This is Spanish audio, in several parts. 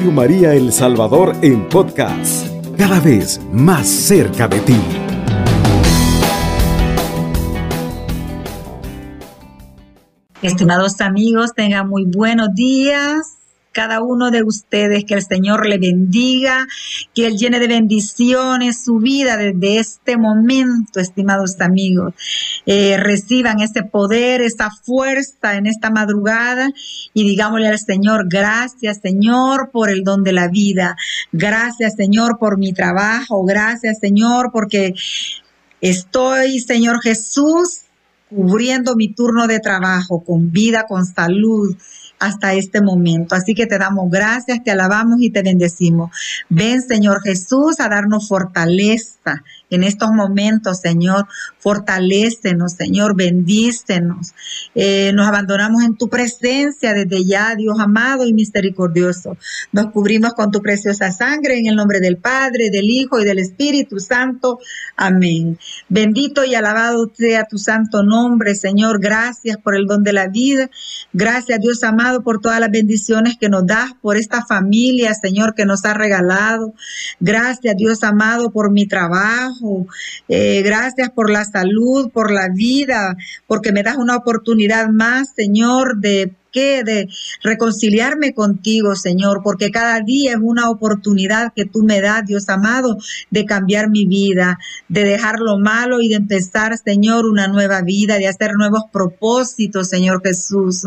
Radio María El Salvador en podcast, cada vez más cerca de ti. Estimados amigos, tengan muy buenos días cada uno de ustedes, que el Señor le bendiga, que Él llene de bendiciones su vida desde este momento, estimados amigos. Eh, reciban ese poder, esa fuerza en esta madrugada y digámosle al Señor, gracias Señor por el don de la vida, gracias Señor por mi trabajo, gracias Señor porque estoy, Señor Jesús, cubriendo mi turno de trabajo con vida, con salud hasta este momento. Así que te damos gracias, te alabamos y te bendecimos. Ven, Señor Jesús, a darnos fortaleza en estos momentos, Señor. Fortalécenos, Señor, bendícenos. Eh, nos abandonamos en tu presencia desde ya, Dios amado y misericordioso. Nos cubrimos con tu preciosa sangre en el nombre del Padre, del Hijo y del Espíritu Santo. Amén. Bendito y alabado sea tu santo nombre, Señor. Gracias por el don de la vida. Gracias, Dios amado, por todas las bendiciones que nos das, por esta familia, Señor, que nos ha regalado. Gracias, Dios amado, por mi trabajo eh, gracias por la salud, por la vida, porque me das una oportunidad más, Señor, de que de reconciliarme contigo, Señor, porque cada día es una oportunidad que tú me das, Dios amado, de cambiar mi vida, de dejar lo malo y de empezar, Señor, una nueva vida, de hacer nuevos propósitos, Señor Jesús.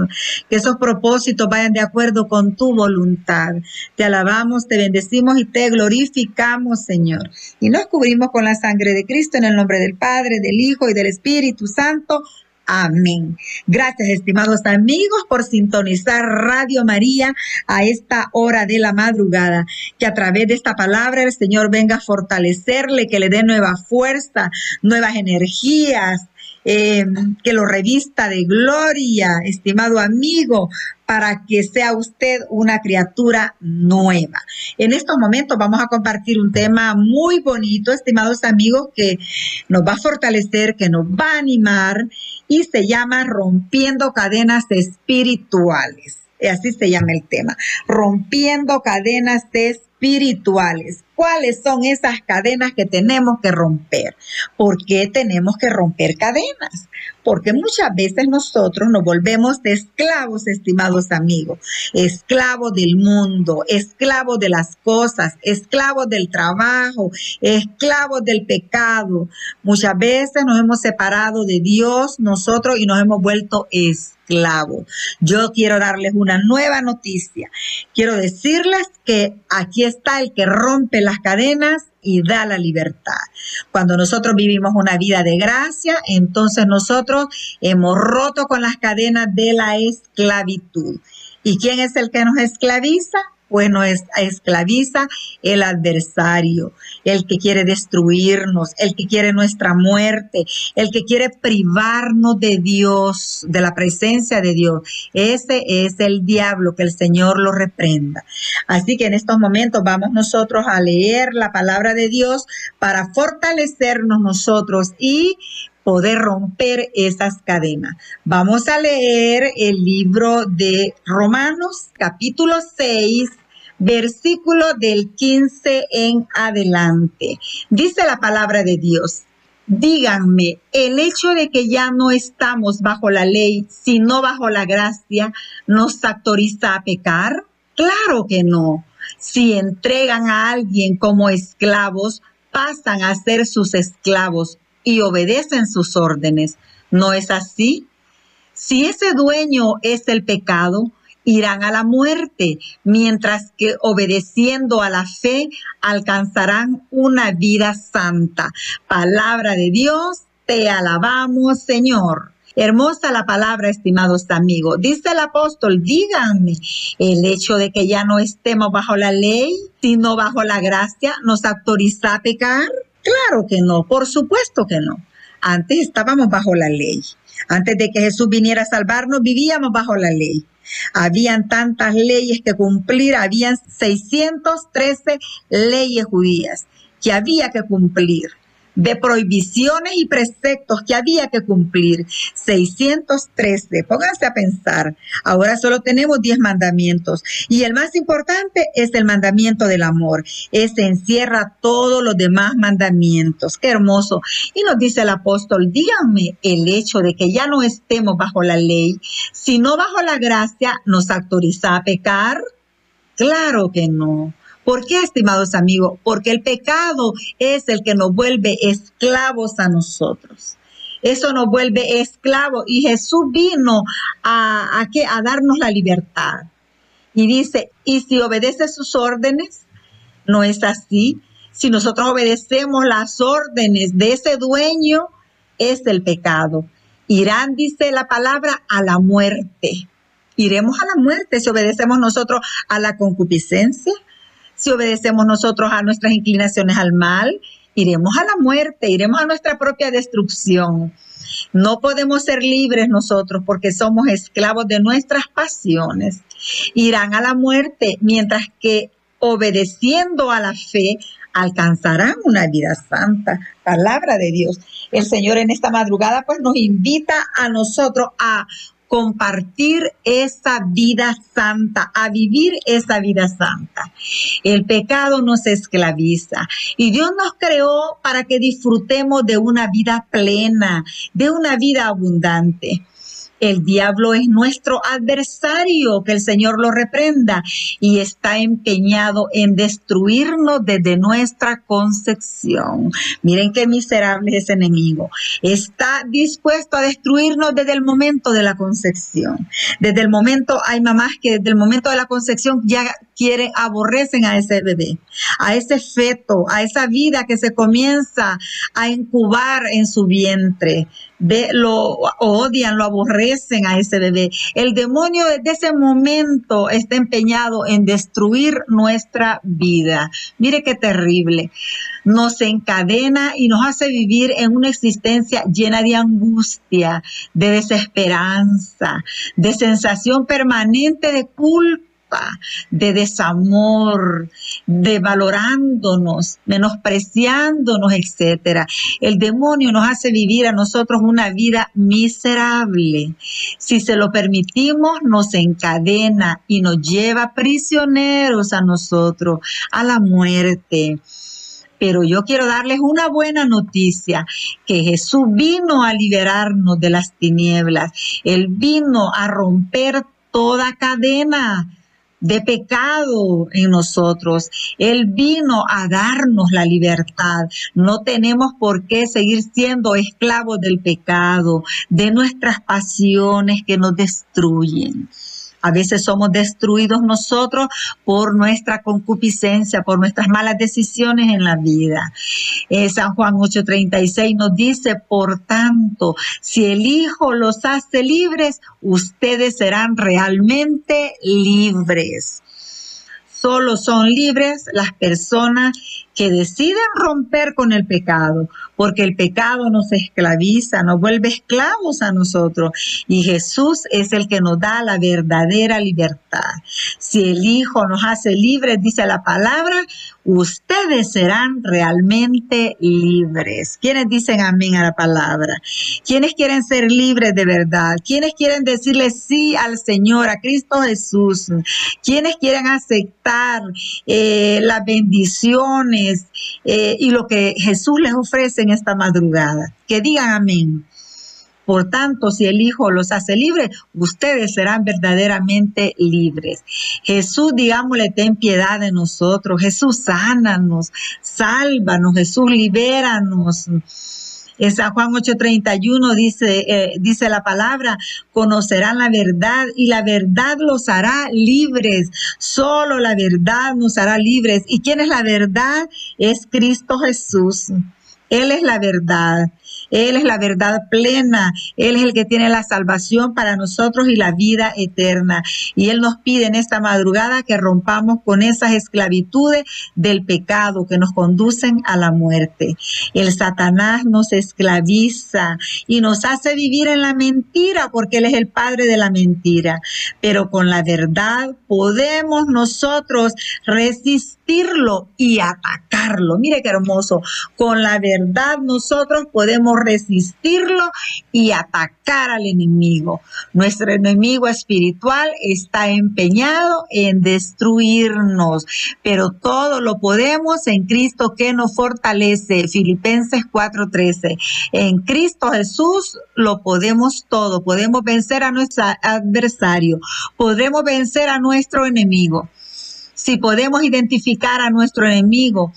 Que esos propósitos vayan de acuerdo con tu voluntad. Te alabamos, te bendecimos y te glorificamos, Señor. Y nos cubrimos con la sangre de Cristo en el nombre del Padre, del Hijo y del Espíritu Santo. Amén. Gracias, estimados amigos, por sintonizar Radio María a esta hora de la madrugada. Que a través de esta palabra el Señor venga a fortalecerle, que le dé nueva fuerza, nuevas energías, eh, que lo revista de gloria, estimado amigo, para que sea usted una criatura nueva. En estos momentos vamos a compartir un tema muy bonito, estimados amigos, que nos va a fortalecer, que nos va a animar y se llama Rompiendo Cadenas Espirituales. Así se llama el tema, Rompiendo Cadenas Espirituales. ¿Cuáles son esas cadenas que tenemos que romper? ¿Por qué tenemos que romper cadenas? Porque muchas veces nosotros nos volvemos esclavos, estimados amigos, esclavos del mundo, esclavos de las cosas, esclavos del trabajo, esclavos del pecado. Muchas veces nos hemos separado de Dios nosotros y nos hemos vuelto esclavos. Yo quiero darles una nueva noticia. Quiero decirles que aquí está el que rompe las cadenas y da la libertad. Cuando nosotros vivimos una vida de gracia, entonces nosotros hemos roto con las cadenas de la esclavitud. ¿Y quién es el que nos esclaviza? Pues nos esclaviza el adversario, el que quiere destruirnos, el que quiere nuestra muerte, el que quiere privarnos de Dios, de la presencia de Dios. Ese es el diablo, que el Señor lo reprenda. Así que en estos momentos vamos nosotros a leer la palabra de Dios para fortalecernos nosotros y poder romper esas cadenas. Vamos a leer el libro de Romanos capítulo 6 versículo del 15 en adelante. Dice la palabra de Dios. Díganme, el hecho de que ya no estamos bajo la ley, sino bajo la gracia, ¿nos autoriza a pecar? Claro que no. Si entregan a alguien como esclavos, pasan a ser sus esclavos y obedecen sus órdenes. ¿No es así? Si ese dueño es el pecado, irán a la muerte, mientras que obedeciendo a la fe alcanzarán una vida santa. Palabra de Dios, te alabamos, Señor. Hermosa la palabra, estimados amigos. Dice el apóstol, díganme, el hecho de que ya no estemos bajo la ley, sino bajo la gracia, ¿nos autoriza a pecar? Claro que no, por supuesto que no. Antes estábamos bajo la ley. Antes de que Jesús viniera a salvarnos, vivíamos bajo la ley. Habían tantas leyes que cumplir, habían 613 leyes judías que había que cumplir. De prohibiciones y preceptos que había que cumplir. 613. Pónganse a pensar. Ahora solo tenemos 10 mandamientos. Y el más importante es el mandamiento del amor. Ese encierra todos los demás mandamientos. Qué hermoso. Y nos dice el apóstol, díganme el hecho de que ya no estemos bajo la ley, sino bajo la gracia, ¿nos autoriza a pecar? Claro que no. ¿Por qué, estimados amigos? Porque el pecado es el que nos vuelve esclavos a nosotros. Eso nos vuelve esclavos y Jesús vino a, a, a darnos la libertad. Y dice, y si obedece sus órdenes, no es así. Si nosotros obedecemos las órdenes de ese dueño, es el pecado. Irán, dice la palabra, a la muerte. Iremos a la muerte si obedecemos nosotros a la concupiscencia, si obedecemos nosotros a nuestras inclinaciones al mal, iremos a la muerte, iremos a nuestra propia destrucción. No podemos ser libres nosotros porque somos esclavos de nuestras pasiones. Irán a la muerte mientras que obedeciendo a la fe alcanzarán una vida santa. Palabra de Dios. El Señor en esta madrugada pues nos invita a nosotros a compartir esa vida santa, a vivir esa vida santa. El pecado nos esclaviza y Dios nos creó para que disfrutemos de una vida plena, de una vida abundante. El diablo es nuestro adversario, que el Señor lo reprenda, y está empeñado en destruirnos desde nuestra concepción. Miren qué miserable es ese enemigo. Está dispuesto a destruirnos desde el momento de la concepción. Desde el momento, hay mamás que desde el momento de la concepción ya quieren, aborrecen a ese bebé, a ese feto, a esa vida que se comienza a incubar en su vientre. Lo odian, lo aborrecen a ese bebé. El demonio desde ese momento está empeñado en destruir nuestra vida. Mire qué terrible. Nos encadena y nos hace vivir en una existencia llena de angustia, de desesperanza, de sensación permanente de culpa de desamor, de valorándonos, menospreciándonos, etcétera. El demonio nos hace vivir a nosotros una vida miserable. Si se lo permitimos, nos encadena y nos lleva prisioneros a nosotros, a la muerte pero yo quiero darles una buena noticia, que Jesús vino a liberarnos de las tinieblas, Él vino a romper toda cadena, de pecado en nosotros. Él vino a darnos la libertad. No tenemos por qué seguir siendo esclavos del pecado, de nuestras pasiones que nos destruyen. A veces somos destruidos nosotros por nuestra concupiscencia, por nuestras malas decisiones en la vida. Eh, San Juan 8:36 nos dice, por tanto, si el Hijo los hace libres, ustedes serán realmente libres. Solo son libres las personas que deciden romper con el pecado, porque el pecado nos esclaviza, nos vuelve esclavos a nosotros y Jesús es el que nos da la verdadera libertad. Si el Hijo nos hace libres, dice la palabra, ustedes serán realmente libres. ¿Quiénes dicen amén a la palabra? ¿Quiénes quieren ser libres de verdad? ¿Quiénes quieren decirle sí al Señor, a Cristo Jesús? ¿Quiénes quieren aceptar eh, las bendiciones eh, y lo que Jesús les ofrece en esta madrugada? Que digan amén. Por tanto, si el Hijo los hace libres, ustedes serán verdaderamente libres. Jesús, digámosle, ten piedad de nosotros. Jesús, sánanos, sálvanos. Jesús, libéranos. En San Juan 8:31 dice, eh, dice la palabra, conocerán la verdad y la verdad los hará libres. Solo la verdad nos hará libres. ¿Y quién es la verdad? Es Cristo Jesús. Él es la verdad. Él es la verdad plena, Él es el que tiene la salvación para nosotros y la vida eterna. Y Él nos pide en esta madrugada que rompamos con esas esclavitudes del pecado que nos conducen a la muerte. El Satanás nos esclaviza y nos hace vivir en la mentira porque Él es el padre de la mentira. Pero con la verdad podemos nosotros resistirlo y atacarlo. Mire qué hermoso. Con la verdad nosotros podemos resistirlo y atacar al enemigo. Nuestro enemigo espiritual está empeñado en destruirnos, pero todo lo podemos en Cristo que nos fortalece. Filipenses 4:13. En Cristo Jesús lo podemos todo. Podemos vencer a nuestro adversario. Podemos vencer a nuestro enemigo. Si podemos identificar a nuestro enemigo,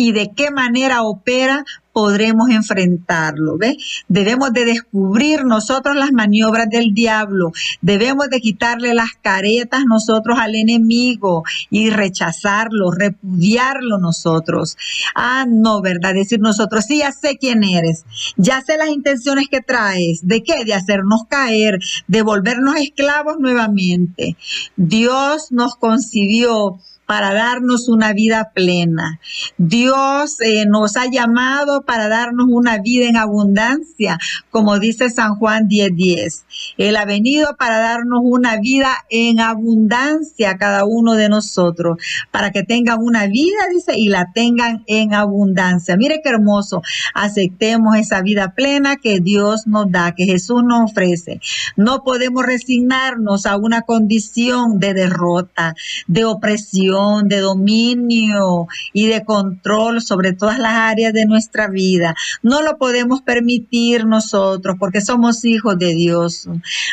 y de qué manera opera, podremos enfrentarlo. ¿ve? Debemos de descubrir nosotros las maniobras del diablo, debemos de quitarle las caretas nosotros al enemigo y rechazarlo, repudiarlo nosotros. Ah, no, ¿verdad? Decir nosotros, sí, ya sé quién eres, ya sé las intenciones que traes, ¿de qué? De hacernos caer, de volvernos esclavos nuevamente. Dios nos concibió para darnos una vida plena. Dios eh, nos ha llamado para darnos una vida en abundancia, como dice San Juan 10:10. 10. Él ha venido para darnos una vida en abundancia a cada uno de nosotros, para que tengan una vida, dice, y la tengan en abundancia. Mire qué hermoso. Aceptemos esa vida plena que Dios nos da, que Jesús nos ofrece. No podemos resignarnos a una condición de derrota, de opresión de dominio y de control sobre todas las áreas de nuestra vida. No lo podemos permitir nosotros porque somos hijos de Dios.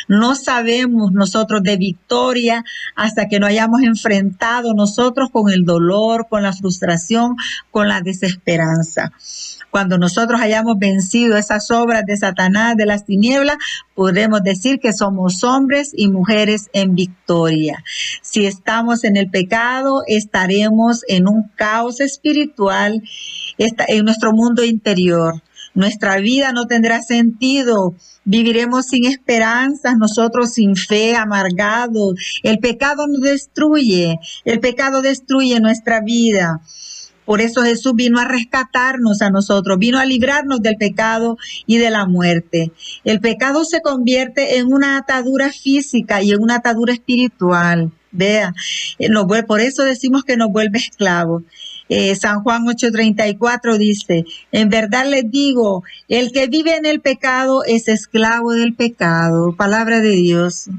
No sabemos nosotros de victoria hasta que no hayamos enfrentado nosotros con el dolor, con la frustración, con la desesperanza. Cuando nosotros hayamos vencido esas obras de Satanás, de las tinieblas, podremos decir que somos hombres y mujeres en victoria. Si estamos en el pecado, estaremos en un caos espiritual en nuestro mundo interior. Nuestra vida no tendrá sentido. Viviremos sin esperanzas, nosotros sin fe, amargados. El pecado nos destruye. El pecado destruye nuestra vida. Por eso Jesús vino a rescatarnos a nosotros, vino a librarnos del pecado y de la muerte. El pecado se convierte en una atadura física y en una atadura espiritual. Vea, eh, por eso decimos que nos vuelve esclavos. Eh, San Juan 8:34 dice, en verdad les digo, el que vive en el pecado es esclavo del pecado. Palabra de Dios.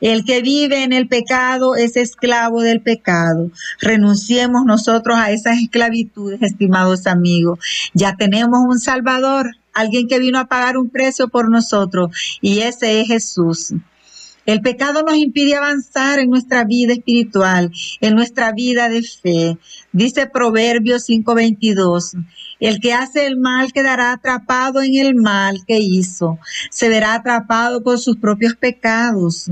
El que vive en el pecado es esclavo del pecado. Renunciemos nosotros a esas esclavitudes, estimados amigos. Ya tenemos un Salvador, alguien que vino a pagar un precio por nosotros, y ese es Jesús. El pecado nos impide avanzar en nuestra vida espiritual, en nuestra vida de fe. Dice Proverbios 5:22, el que hace el mal quedará atrapado en el mal que hizo, se verá atrapado por sus propios pecados.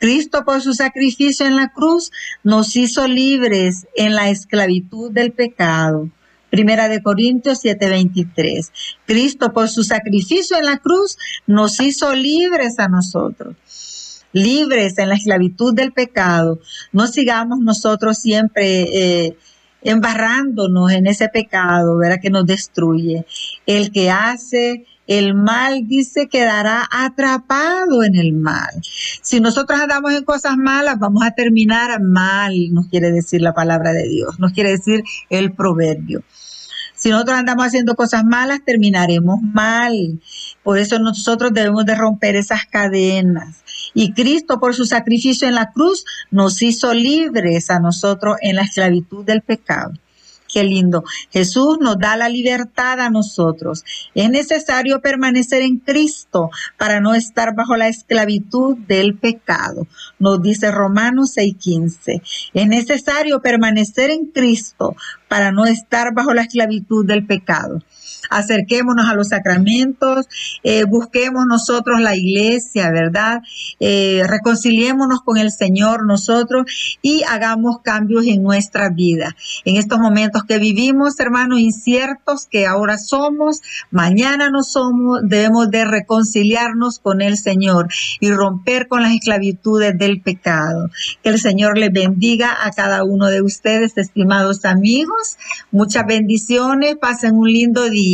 Cristo por su sacrificio en la cruz nos hizo libres en la esclavitud del pecado. Primera de Corintios 7:23. Cristo por su sacrificio en la cruz nos hizo libres a nosotros libres en la esclavitud del pecado, no sigamos nosotros siempre eh, embarrándonos en ese pecado, ¿verdad? Que nos destruye. El que hace el mal, dice, quedará atrapado en el mal. Si nosotros andamos en cosas malas, vamos a terminar mal, nos quiere decir la palabra de Dios, nos quiere decir el proverbio. Si nosotros andamos haciendo cosas malas, terminaremos mal. Por eso nosotros debemos de romper esas cadenas. Y Cristo por su sacrificio en la cruz nos hizo libres a nosotros en la esclavitud del pecado. Qué lindo. Jesús nos da la libertad a nosotros. Es necesario permanecer en Cristo para no estar bajo la esclavitud del pecado. Nos dice Romanos 6:15. Es necesario permanecer en Cristo para no estar bajo la esclavitud del pecado. Acerquémonos a los sacramentos, eh, busquemos nosotros la iglesia, ¿verdad? Eh, reconciliémonos con el Señor nosotros y hagamos cambios en nuestra vida. En estos momentos que vivimos, hermanos, inciertos que ahora somos, mañana no somos, debemos de reconciliarnos con el Señor y romper con las esclavitudes del pecado. Que el Señor les bendiga a cada uno de ustedes, estimados amigos. Muchas bendiciones, pasen un lindo día.